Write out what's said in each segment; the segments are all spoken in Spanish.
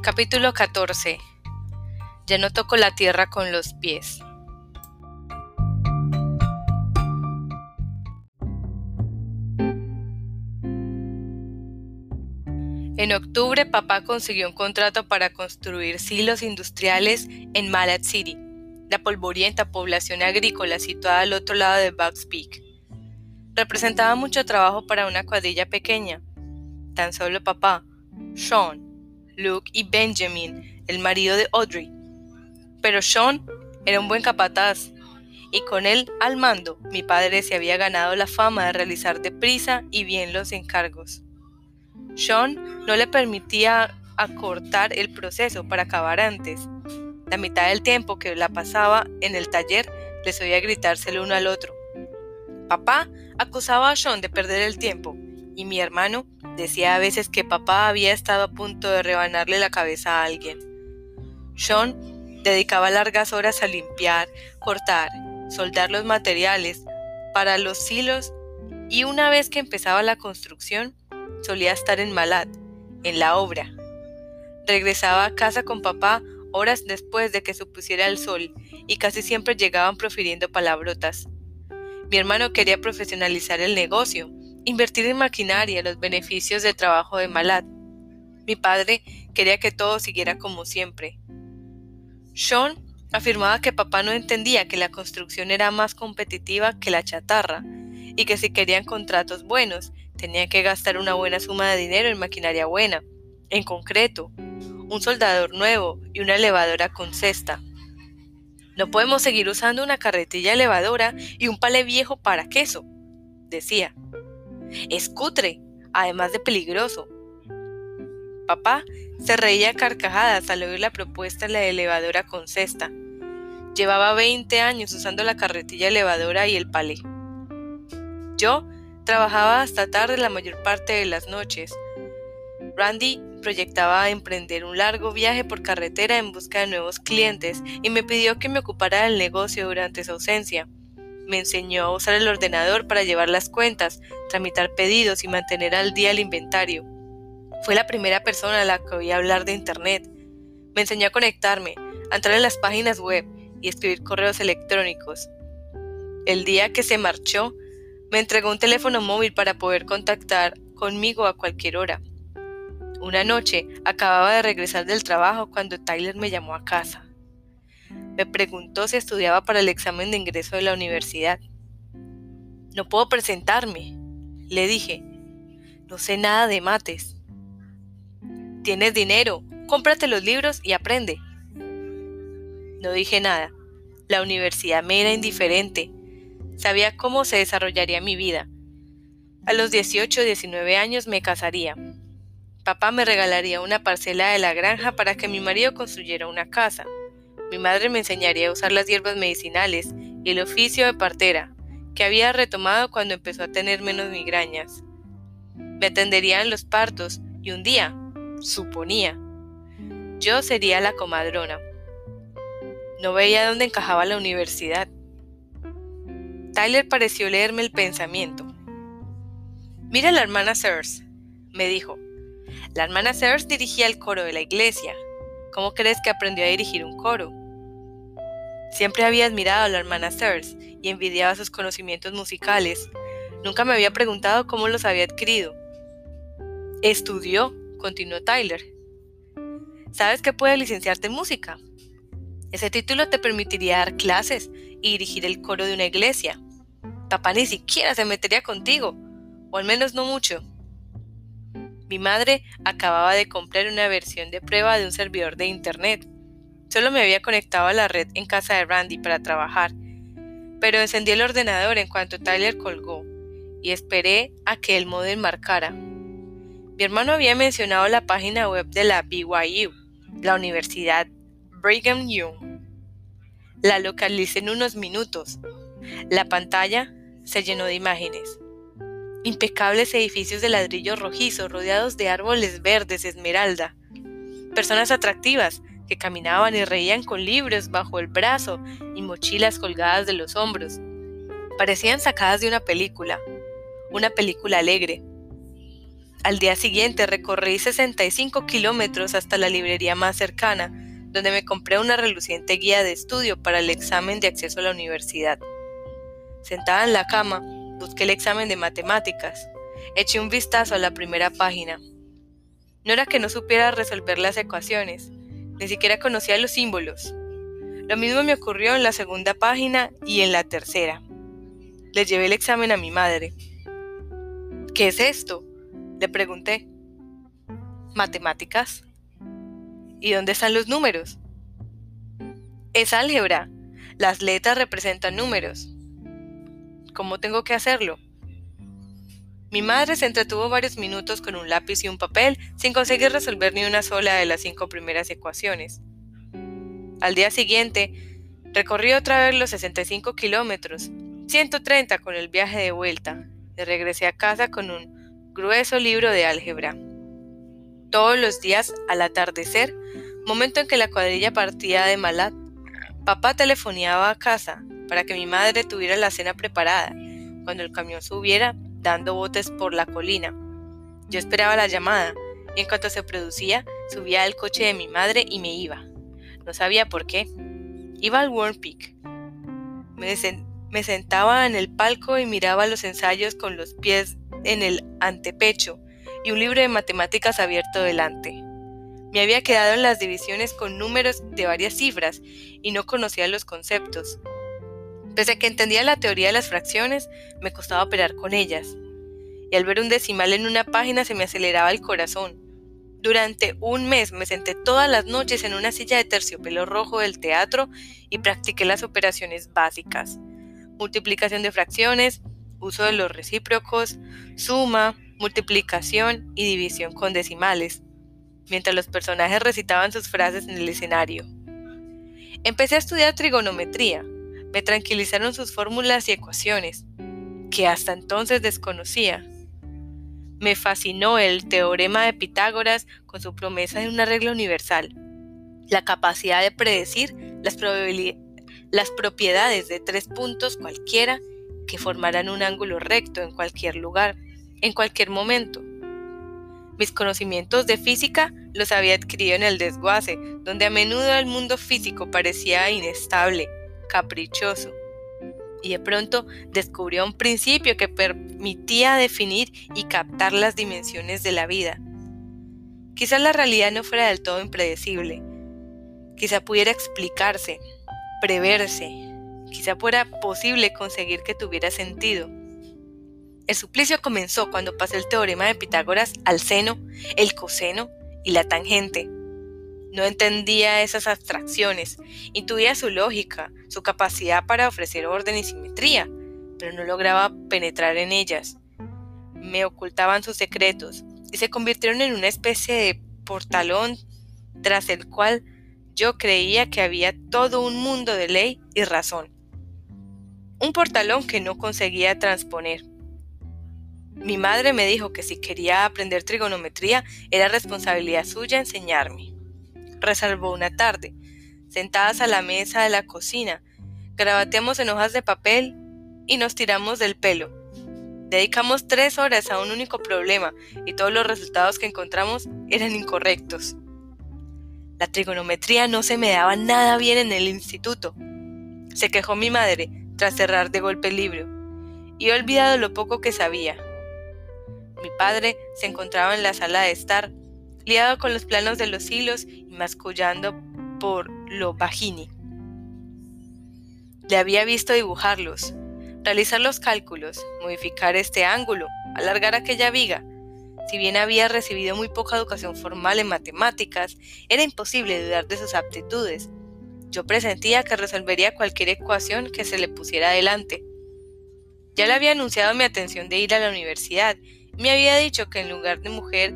Capítulo 14 Ya no toco la tierra con los pies. En octubre, papá consiguió un contrato para construir silos industriales en Malad City, la polvorienta población agrícola situada al otro lado de Bugs Peak. Representaba mucho trabajo para una cuadrilla pequeña. Tan solo papá, Sean, Luke y Benjamin, el marido de Audrey. Pero Sean era un buen capataz, y con él al mando, mi padre se había ganado la fama de realizar deprisa y bien los encargos. Sean no le permitía acortar el proceso para acabar antes. La mitad del tiempo que la pasaba en el taller les oía gritárselo uno al otro. Papá acusaba a Sean de perder el tiempo y mi hermano decía a veces que papá había estado a punto de rebanarle la cabeza a alguien. Sean dedicaba largas horas a limpiar, cortar, soldar los materiales para los silos y una vez que empezaba la construcción, solía estar en Malat, en la obra. Regresaba a casa con papá horas después de que se pusiera el sol y casi siempre llegaban profiriendo palabrotas. Mi hermano quería profesionalizar el negocio, invertir en maquinaria, los beneficios del trabajo de Malat. Mi padre quería que todo siguiera como siempre. Sean afirmaba que papá no entendía que la construcción era más competitiva que la chatarra y que si querían contratos buenos Tenía que gastar una buena suma de dinero en maquinaria buena, en concreto, un soldador nuevo y una elevadora con cesta. No podemos seguir usando una carretilla elevadora y un palé viejo para queso, decía. Es cutre, además de peligroso. Papá se reía a carcajadas al oír la propuesta de la elevadora con cesta. Llevaba 20 años usando la carretilla elevadora y el palé. Yo Trabajaba hasta tarde la mayor parte de las noches. Randy proyectaba emprender un largo viaje por carretera en busca de nuevos clientes y me pidió que me ocupara del negocio durante su ausencia. Me enseñó a usar el ordenador para llevar las cuentas, tramitar pedidos y mantener al día el inventario. Fue la primera persona a la que oí hablar de Internet. Me enseñó a conectarme, a entrar en las páginas web y escribir correos electrónicos. El día que se marchó, me entregó un teléfono móvil para poder contactar conmigo a cualquier hora. Una noche acababa de regresar del trabajo cuando Tyler me llamó a casa. Me preguntó si estudiaba para el examen de ingreso de la universidad. No puedo presentarme, le dije. No sé nada de mates. Tienes dinero, cómprate los libros y aprende. No dije nada. La universidad me era indiferente Sabía cómo se desarrollaría mi vida. A los 18 o 19 años me casaría. Papá me regalaría una parcela de la granja para que mi marido construyera una casa. Mi madre me enseñaría a usar las hierbas medicinales y el oficio de partera, que había retomado cuando empezó a tener menos migrañas. Me atenderían los partos y un día, suponía, yo sería la comadrona. No veía dónde encajaba la universidad. Tyler pareció leerme el pensamiento. Mira a la hermana Sears, me dijo. La hermana Sears dirigía el coro de la iglesia. ¿Cómo crees que aprendió a dirigir un coro? Siempre había admirado a la hermana Sears y envidiaba sus conocimientos musicales. Nunca me había preguntado cómo los había adquirido. Estudió, continuó Tyler. ¿Sabes que puede licenciarte en música? Ese título te permitiría dar clases y dirigir el coro de una iglesia. Papá ni siquiera se metería contigo, o al menos no mucho. Mi madre acababa de comprar una versión de prueba de un servidor de Internet. Solo me había conectado a la red en casa de Randy para trabajar, pero encendí el ordenador en cuanto Tyler colgó y esperé a que el modem marcara. Mi hermano había mencionado la página web de la BYU, la Universidad Brigham Young. La localicé en unos minutos. La pantalla se llenó de imágenes. Impecables edificios de ladrillo rojizo rodeados de árboles verdes esmeralda. Personas atractivas que caminaban y reían con libros bajo el brazo y mochilas colgadas de los hombros. Parecían sacadas de una película, una película alegre. Al día siguiente recorrí 65 kilómetros hasta la librería más cercana, donde me compré una reluciente guía de estudio para el examen de acceso a la universidad. Sentada en la cama, busqué el examen de matemáticas. Eché un vistazo a la primera página. No era que no supiera resolver las ecuaciones, ni siquiera conocía los símbolos. Lo mismo me ocurrió en la segunda página y en la tercera. Le llevé el examen a mi madre. ¿Qué es esto? Le pregunté. Matemáticas. ¿Y dónde están los números? Es álgebra. Las letras representan números. ¿Cómo tengo que hacerlo? Mi madre se entretuvo varios minutos con un lápiz y un papel sin conseguir resolver ni una sola de las cinco primeras ecuaciones. Al día siguiente, recorrí otra vez los 65 kilómetros, 130 con el viaje de vuelta, y regresé a casa con un grueso libro de álgebra. Todos los días, al atardecer, momento en que la cuadrilla partía de Malat, papá telefoneaba a casa para que mi madre tuviera la cena preparada cuando el camión subiera dando botes por la colina. Yo esperaba la llamada y en cuanto se producía, subía al coche de mi madre y me iba. No sabía por qué. Iba al Warm Peak. Me sentaba en el palco y miraba los ensayos con los pies en el antepecho y un libro de matemáticas abierto delante. Me había quedado en las divisiones con números de varias cifras y no conocía los conceptos. Pese a que entendía la teoría de las fracciones, me costaba operar con ellas. Y al ver un decimal en una página se me aceleraba el corazón. Durante un mes me senté todas las noches en una silla de terciopelo rojo del teatro y practiqué las operaciones básicas. Multiplicación de fracciones, uso de los recíprocos, suma, multiplicación y división con decimales, mientras los personajes recitaban sus frases en el escenario. Empecé a estudiar trigonometría. Me tranquilizaron sus fórmulas y ecuaciones, que hasta entonces desconocía. Me fascinó el teorema de Pitágoras con su promesa de una regla universal, la capacidad de predecir las, las propiedades de tres puntos cualquiera que formarán un ángulo recto en cualquier lugar, en cualquier momento. Mis conocimientos de física los había adquirido en el desguace, donde a menudo el mundo físico parecía inestable, caprichoso. Y de pronto descubrió un principio que permitía definir y captar las dimensiones de la vida. Quizás la realidad no fuera del todo impredecible. Quizá pudiera explicarse, preverse, Quizá fuera posible conseguir que tuviera sentido. El suplicio comenzó cuando pasé el teorema de Pitágoras al seno, el coseno y la tangente. No entendía esas abstracciones, intuía su lógica, su capacidad para ofrecer orden y simetría, pero no lograba penetrar en ellas. Me ocultaban sus secretos y se convirtieron en una especie de portalón tras el cual yo creía que había todo un mundo de ley y razón un portalón que no conseguía transponer. Mi madre me dijo que si quería aprender trigonometría era responsabilidad suya enseñarme. Resalvó una tarde, sentadas a la mesa de la cocina, grabateamos en hojas de papel y nos tiramos del pelo. Dedicamos tres horas a un único problema y todos los resultados que encontramos eran incorrectos. La trigonometría no se me daba nada bien en el instituto. Se quejó mi madre, tras cerrar de golpe el libro, y he olvidado lo poco que sabía. Mi padre se encontraba en la sala de estar, liado con los planos de los hilos y mascullando por lo bajini. Le había visto dibujarlos, realizar los cálculos, modificar este ángulo, alargar aquella viga. Si bien había recibido muy poca educación formal en matemáticas, era imposible dudar de sus aptitudes, yo presentía que resolvería cualquier ecuación que se le pusiera adelante. Ya le había anunciado mi atención de ir a la universidad. Me había dicho que en lugar de mujer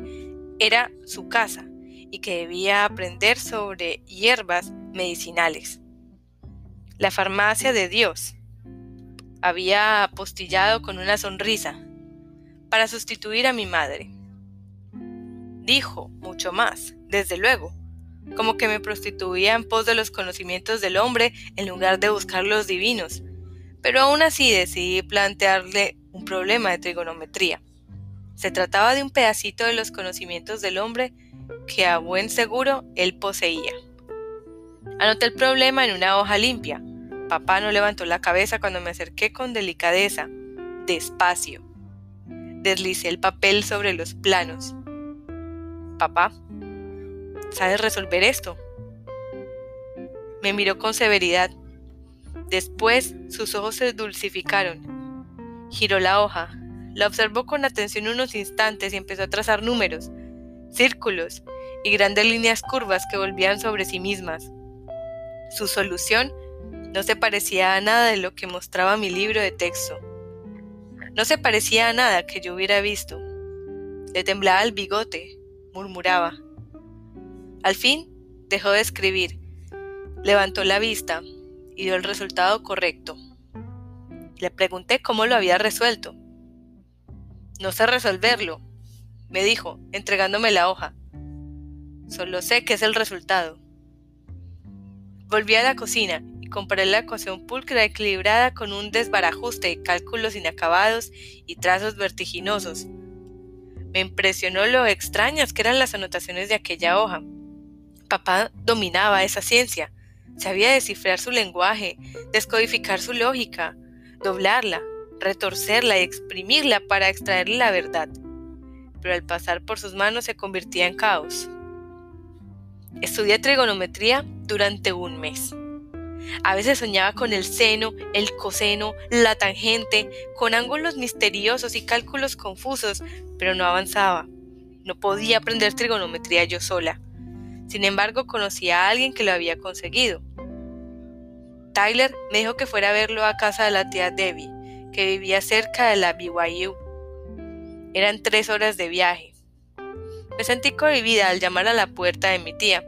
era su casa y que debía aprender sobre hierbas medicinales. La farmacia de Dios. Había apostillado con una sonrisa para sustituir a mi madre. Dijo mucho más, desde luego, como que me prostituía en pos de los conocimientos del hombre en lugar de buscar los divinos. Pero aún así decidí plantearle un problema de trigonometría. Se trataba de un pedacito de los conocimientos del hombre que a buen seguro él poseía. Anoté el problema en una hoja limpia. Papá no levantó la cabeza cuando me acerqué con delicadeza, despacio. Deslicé el papel sobre los planos. Papá, ¿sabes resolver esto? Me miró con severidad. Después sus ojos se dulcificaron. Giró la hoja, la observó con atención unos instantes y empezó a trazar números, círculos y grandes líneas curvas que volvían sobre sí mismas. Su solución no se parecía a nada de lo que mostraba mi libro de texto. No se parecía a nada que yo hubiera visto. Le temblaba el bigote, murmuraba. Al fin dejó de escribir, levantó la vista y dio el resultado correcto. Le pregunté cómo lo había resuelto. No sé resolverlo, me dijo, entregándome la hoja. Solo sé que es el resultado. Volví a la cocina y comparé la ecuación pulcra equilibrada con un desbarajuste de cálculos inacabados y trazos vertiginosos. Me impresionó lo extrañas que eran las anotaciones de aquella hoja. Papá dominaba esa ciencia, sabía descifrar su lenguaje, descodificar su lógica, doblarla, retorcerla y exprimirla para extraerle la verdad, pero al pasar por sus manos se convertía en caos. Estudié trigonometría durante un mes. A veces soñaba con el seno, el coseno, la tangente, con ángulos misteriosos y cálculos confusos, pero no avanzaba. No podía aprender trigonometría yo sola. Sin embargo, conocí a alguien que lo había conseguido. Tyler me dijo que fuera a verlo a casa de la tía Debbie, que vivía cerca de la BYU. Eran tres horas de viaje. Me sentí cohibida al llamar a la puerta de mi tía.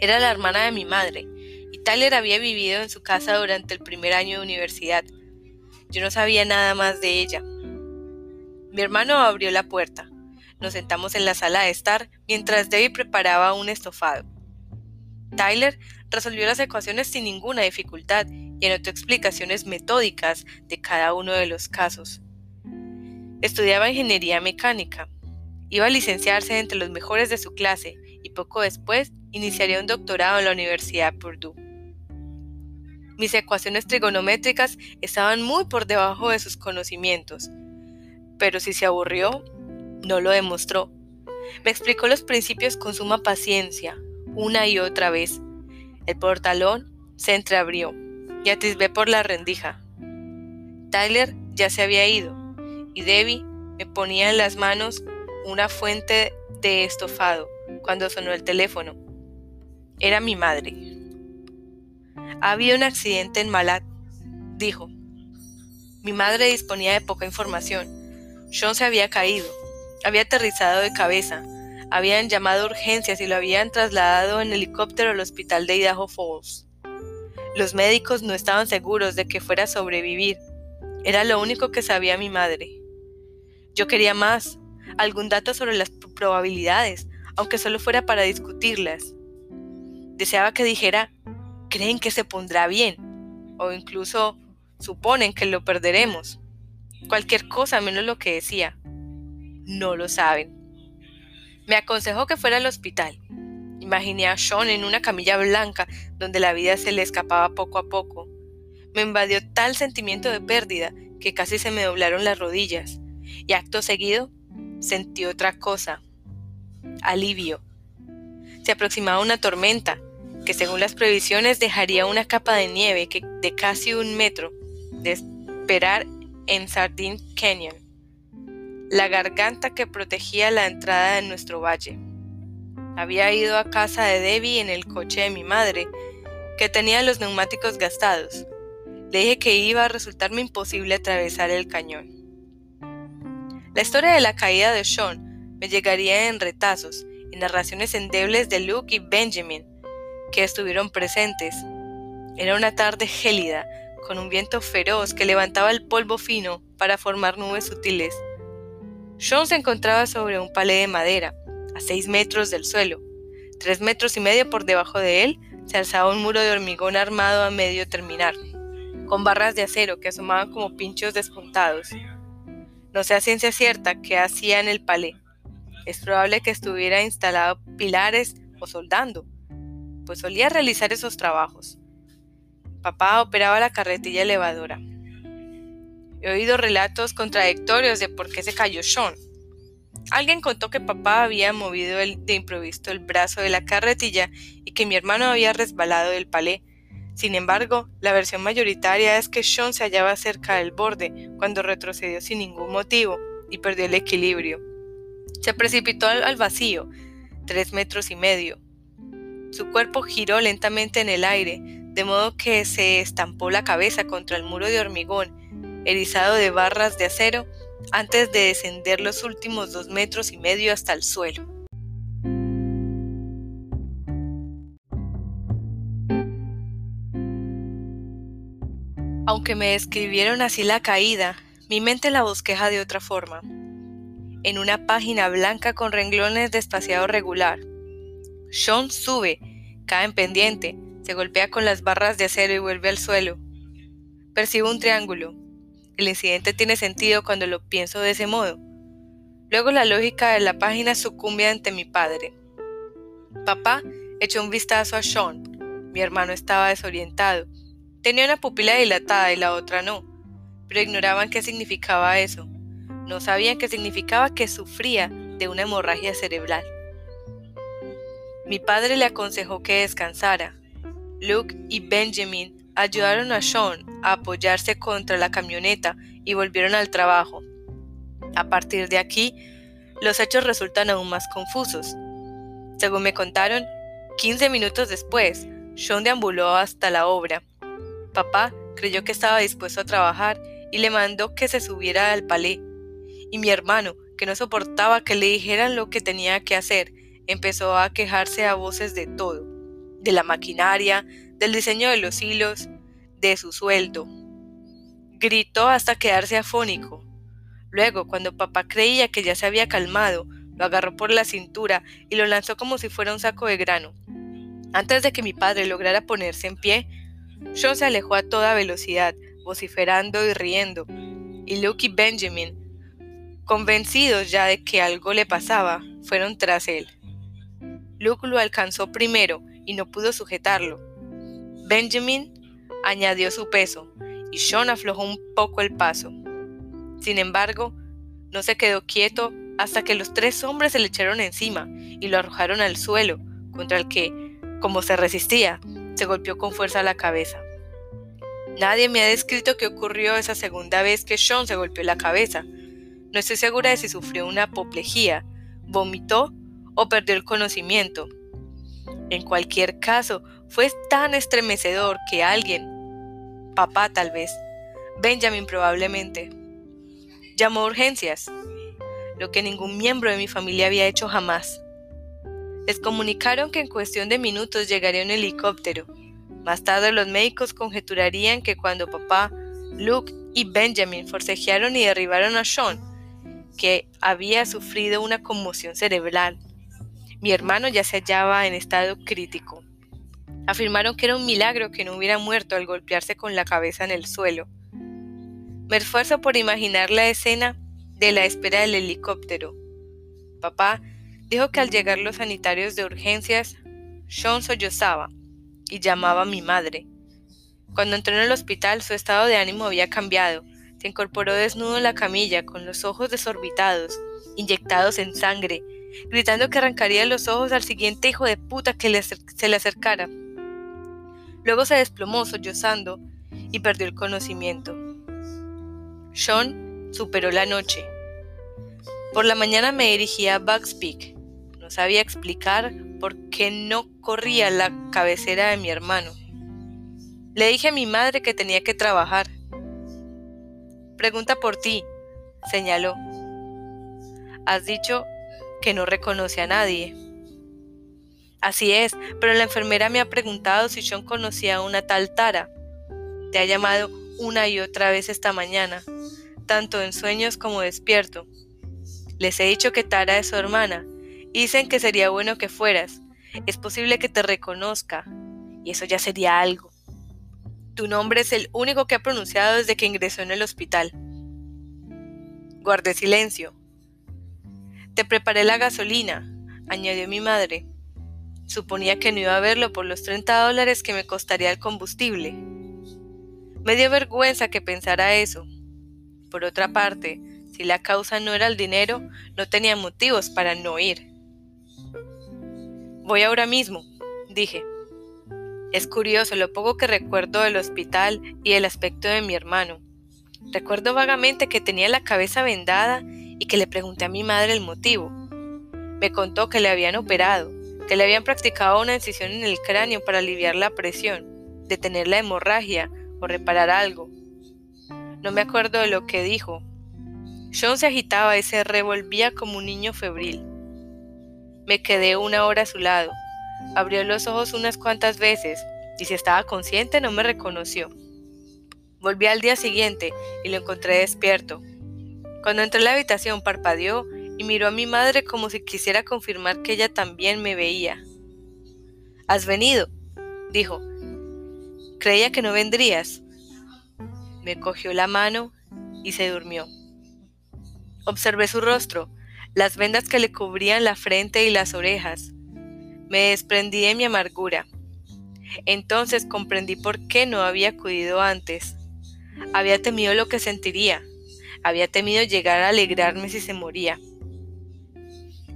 Era la hermana de mi madre, y Tyler había vivido en su casa durante el primer año de universidad. Yo no sabía nada más de ella. Mi hermano abrió la puerta. Nos sentamos en la sala de estar mientras Debbie preparaba un estofado. Tyler resolvió las ecuaciones sin ninguna dificultad anotó explicaciones metódicas de cada uno de los casos. Estudiaba ingeniería mecánica Iba a licenciarse entre los mejores de su clase y poco después iniciaría un doctorado en la Universidad Purdue. Mis ecuaciones trigonométricas estaban muy por debajo de sus conocimientos, pero si se aburrió, no lo demostró. Me explicó los principios con suma paciencia, una y otra vez. El portalón se entreabrió y atisbé por la rendija. Tyler ya se había ido y Debbie me ponía en las manos una fuente de estofado cuando sonó el teléfono. Era mi madre. Había un accidente en Malat, dijo. Mi madre disponía de poca información. John se había caído, había aterrizado de cabeza, habían llamado urgencias y lo habían trasladado en helicóptero al hospital de Idaho Falls. Los médicos no estaban seguros de que fuera a sobrevivir. Era lo único que sabía mi madre. Yo quería más, algún dato sobre las probabilidades, aunque solo fuera para discutirlas. Deseaba que dijera, creen que se pondrá bien, o incluso suponen que lo perderemos. Cualquier cosa menos lo que decía. No lo saben. Me aconsejó que fuera al hospital. Imaginé a Sean en una camilla blanca donde la vida se le escapaba poco a poco. Me invadió tal sentimiento de pérdida que casi se me doblaron las rodillas, y acto seguido sentí otra cosa, alivio. Se aproximaba una tormenta, que según las previsiones dejaría una capa de nieve de casi un metro de esperar en Sardine Canyon, la garganta que protegía la entrada de nuestro valle. Había ido a casa de Debbie en el coche de mi madre, que tenía los neumáticos gastados. Le dije que iba a resultarme imposible atravesar el cañón. La historia de la caída de Sean me llegaría en retazos, en narraciones endebles de Luke y Benjamin, que estuvieron presentes. Era una tarde gélida, con un viento feroz que levantaba el polvo fino para formar nubes sutiles. Sean se encontraba sobre un palé de madera, a seis metros del suelo. Tres metros y medio por debajo de él se alzaba un muro de hormigón armado a medio terminar, con barras de acero que asomaban como pinchos despuntados. No sé a ciencia cierta qué hacía en el palé. Es probable que estuviera instalado pilares o soldando, pues solía realizar esos trabajos. Papá operaba la carretilla elevadora. He oído relatos contradictorios de por qué se cayó Sean. Alguien contó que papá había movido de improviso el brazo de la carretilla y que mi hermano había resbalado del palé. Sin embargo, la versión mayoritaria es que Sean se hallaba cerca del borde cuando retrocedió sin ningún motivo y perdió el equilibrio. Se precipitó al vacío, tres metros y medio. Su cuerpo giró lentamente en el aire, de modo que se estampó la cabeza contra el muro de hormigón, erizado de barras de acero, antes de descender los últimos dos metros y medio hasta el suelo. Aunque me describieron así la caída, mi mente la bosqueja de otra forma. En una página blanca con renglones de espaciado regular. Sean sube, cae en pendiente, se golpea con las barras de acero y vuelve al suelo. Percibo un triángulo. El incidente tiene sentido cuando lo pienso de ese modo. Luego la lógica de la página sucumbe ante mi padre. Papá echó un vistazo a Sean. Mi hermano estaba desorientado Tenía una pupila dilatada y la otra no, pero ignoraban qué significaba eso. No sabían qué significaba que sufría de una hemorragia cerebral. Mi padre le aconsejó que descansara. Luke y Benjamin ayudaron a Sean a apoyarse contra la camioneta y volvieron al trabajo. A partir de aquí, los hechos resultan aún más confusos. Según me contaron, 15 minutos después, Sean deambuló hasta la obra Papá creyó que estaba dispuesto a trabajar y le mandó que se subiera al palé. Y mi hermano, que no soportaba que le dijeran lo que tenía que hacer, empezó a quejarse a voces de todo, de la maquinaria, del diseño de los hilos, de su sueldo. Gritó hasta quedarse afónico. Luego, cuando papá creía que ya se había calmado, lo agarró por la cintura y lo lanzó como si fuera un saco de grano. Antes de que mi padre lograra ponerse en pie, Sean se alejó a toda velocidad, vociferando y riendo, y Luke y Benjamin, convencidos ya de que algo le pasaba, fueron tras él. Luke lo alcanzó primero y no pudo sujetarlo. Benjamin añadió su peso y Sean aflojó un poco el paso. Sin embargo, no se quedó quieto hasta que los tres hombres se le echaron encima y lo arrojaron al suelo, contra el que, como se resistía, se golpeó con fuerza la cabeza. Nadie me ha descrito qué ocurrió esa segunda vez que Sean se golpeó la cabeza. No estoy segura de si sufrió una apoplejía, vomitó o perdió el conocimiento. En cualquier caso, fue tan estremecedor que alguien, papá tal vez, Benjamin probablemente, llamó a urgencias, lo que ningún miembro de mi familia había hecho jamás. Les comunicaron que en cuestión de minutos llegaría un helicóptero. Más tarde los médicos conjeturarían que cuando papá, Luke y Benjamin forcejearon y derribaron a Sean, que había sufrido una conmoción cerebral. Mi hermano ya se hallaba en estado crítico. Afirmaron que era un milagro que no hubiera muerto al golpearse con la cabeza en el suelo. Me esfuerzo por imaginar la escena de la espera del helicóptero. Papá Dijo que al llegar los sanitarios de urgencias, Sean sollozaba y llamaba a mi madre. Cuando entró en el hospital, su estado de ánimo había cambiado. Se incorporó desnudo en la camilla, con los ojos desorbitados, inyectados en sangre, gritando que arrancaría los ojos al siguiente hijo de puta que se le acercara. Luego se desplomó sollozando y perdió el conocimiento. Sean superó la noche. Por la mañana me dirigí a Bugs Peak, no sabía explicar por qué no corría la cabecera de mi hermano. Le dije a mi madre que tenía que trabajar. Pregunta por ti, señaló. Has dicho que no reconoce a nadie. Así es, pero la enfermera me ha preguntado si John conocía a una tal Tara. Te ha llamado una y otra vez esta mañana, tanto en sueños como despierto. Les he dicho que Tara es su hermana Dicen que sería bueno que fueras. Es posible que te reconozca. Y eso ya sería algo. Tu nombre es el único que ha pronunciado desde que ingresó en el hospital. Guardé silencio. Te preparé la gasolina, añadió mi madre. Suponía que no iba a verlo por los 30 dólares que me costaría el combustible. Me dio vergüenza que pensara eso. Por otra parte, si la causa no era el dinero, no tenía motivos para no ir. Voy ahora mismo, dije. Es curioso lo poco que recuerdo del hospital y el aspecto de mi hermano. Recuerdo vagamente que tenía la cabeza vendada y que le pregunté a mi madre el motivo. Me contó que le habían operado, que le habían practicado una incisión en el cráneo para aliviar la presión, detener la hemorragia o reparar algo. No me acuerdo de lo que dijo. John se agitaba y se revolvía como un niño febril. Me quedé una hora a su lado. Abrió los ojos unas cuantas veces y si estaba consciente no me reconoció. Volví al día siguiente y lo encontré despierto. Cuando entré a la habitación parpadeó y miró a mi madre como si quisiera confirmar que ella también me veía. ¿Has venido? dijo. Creía que no vendrías. Me cogió la mano y se durmió. Observé su rostro, las vendas que le cubrían la frente y las orejas. Me desprendí de mi amargura. Entonces comprendí por qué no había acudido antes. Había temido lo que sentiría. Había temido llegar a alegrarme si se moría.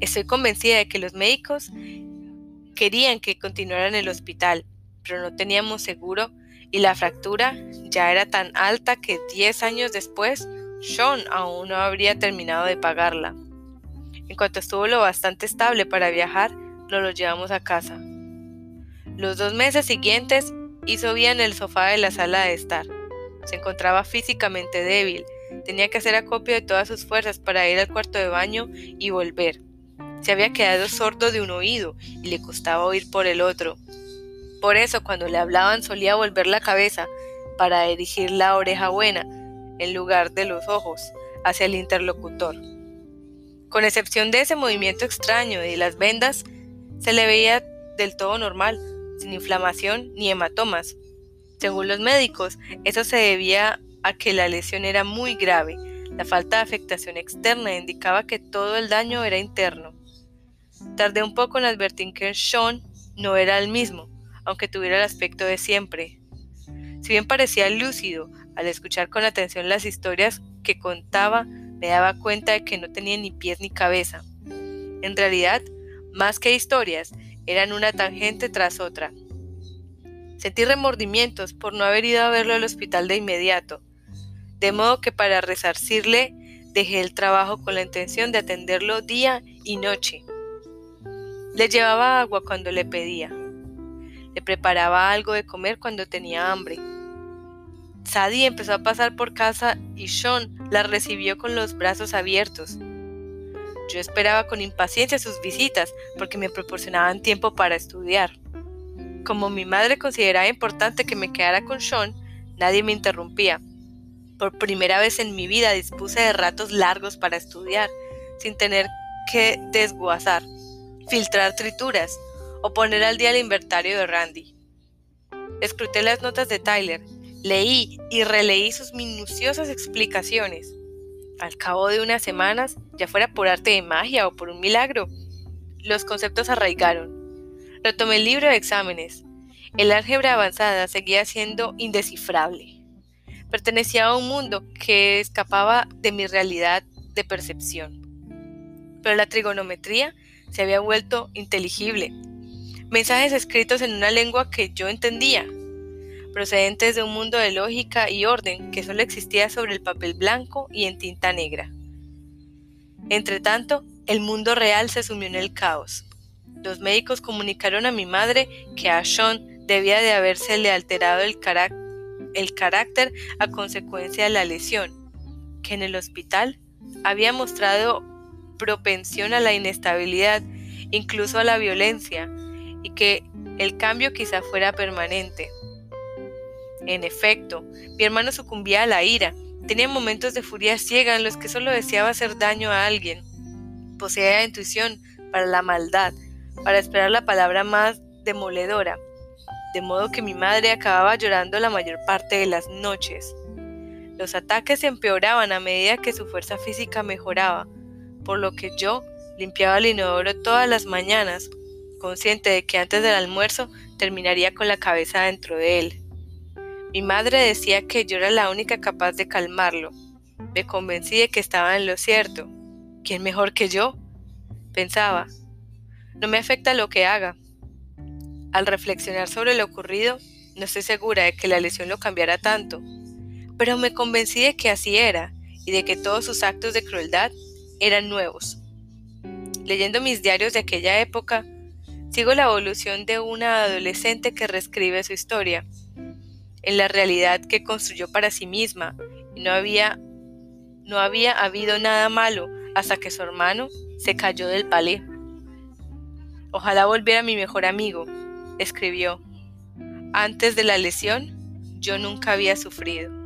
Estoy convencida de que los médicos querían que continuara en el hospital, pero no teníamos seguro y la fractura ya era tan alta que 10 años después Sean aún no habría terminado de pagarla. En cuanto estuvo lo bastante estable para viajar, nos lo llevamos a casa. Los dos meses siguientes hizo bien en el sofá de la sala de estar. Se encontraba físicamente débil, tenía que hacer acopio de todas sus fuerzas para ir al cuarto de baño y volver. Se había quedado sordo de un oído y le costaba oír por el otro. Por eso cuando le hablaban solía volver la cabeza para dirigir la oreja buena, en lugar de los ojos, hacia el interlocutor. Con excepción de ese movimiento extraño y las vendas, se le veía del todo normal, sin inflamación ni hematomas. Según los médicos, eso se debía a que la lesión era muy grave. La falta de afectación externa indicaba que todo el daño era interno. Tardé un poco en advertir que Sean no era el mismo, aunque tuviera el aspecto de siempre. Si bien parecía lúcido, al escuchar con atención las historias que contaba, me daba cuenta de que no tenía ni pies ni cabeza. En realidad, más que historias, eran una tangente tras otra. Sentí remordimientos por no haber ido a verlo al hospital de inmediato, de modo que para resarcirle dejé el trabajo con la intención de atenderlo día y noche. Le llevaba agua cuando le pedía. Le preparaba algo de comer cuando tenía hambre Sadie empezó a pasar por casa y Sean la recibió con los brazos abiertos. Yo esperaba con impaciencia sus visitas porque me proporcionaban tiempo para estudiar. Como mi madre consideraba importante que me quedara con Sean, nadie me interrumpía. Por primera vez en mi vida dispuse de ratos largos para estudiar, sin tener que desguazar, filtrar trituras o poner al día el inventario de Randy. Escruté las notas de Tyler Leí y releí sus minuciosas explicaciones. Al cabo de unas semanas, ya fuera por arte de magia o por un milagro, los conceptos arraigaron. Retomé el libro de exámenes. El álgebra avanzada seguía siendo indescifrable. Pertenecía a un mundo que escapaba de mi realidad de percepción. Pero la trigonometría se había vuelto inteligible. Mensajes escritos en una lengua que yo entendía, procedentes de un mundo de lógica y orden que solo existía sobre el papel blanco y en tinta negra. Entretanto, el mundo real se sumió en el caos. Los médicos comunicaron a mi madre que a Sean debía de habérsele alterado el, el carácter a consecuencia de la lesión, que en el hospital había mostrado propensión a la inestabilidad, incluso a la violencia, y que el cambio quizá fuera permanente. En efecto, mi hermano sucumbía a la ira. Tenía momentos de furia ciega en los que solo deseaba hacer daño a alguien. Poseía intuición para la maldad, para esperar la palabra más demoledora, de modo que mi madre acababa llorando la mayor parte de las noches. Los ataques empeoraban a medida que su fuerza física mejoraba, por lo que yo limpiaba el inodoro todas las mañanas, consciente de que antes del almuerzo terminaría con la cabeza dentro de él. Mi madre decía que yo era la única capaz de calmarlo. Me convencí de que estaba en lo cierto. ¿Quién mejor que yo? Pensaba. No me afecta lo que haga. Al reflexionar sobre lo ocurrido, no estoy segura de que la lesión lo cambiara tanto, pero me convencí de que así era y de que todos sus actos de crueldad eran nuevos. Leyendo mis diarios de aquella época, sigo la evolución de una adolescente que reescribe su historia, en la realidad que construyó para sí misma, y no había, no había habido nada malo hasta que su hermano se cayó del palé. Ojalá volviera mi mejor amigo, escribió. Antes de la lesión, yo nunca había sufrido.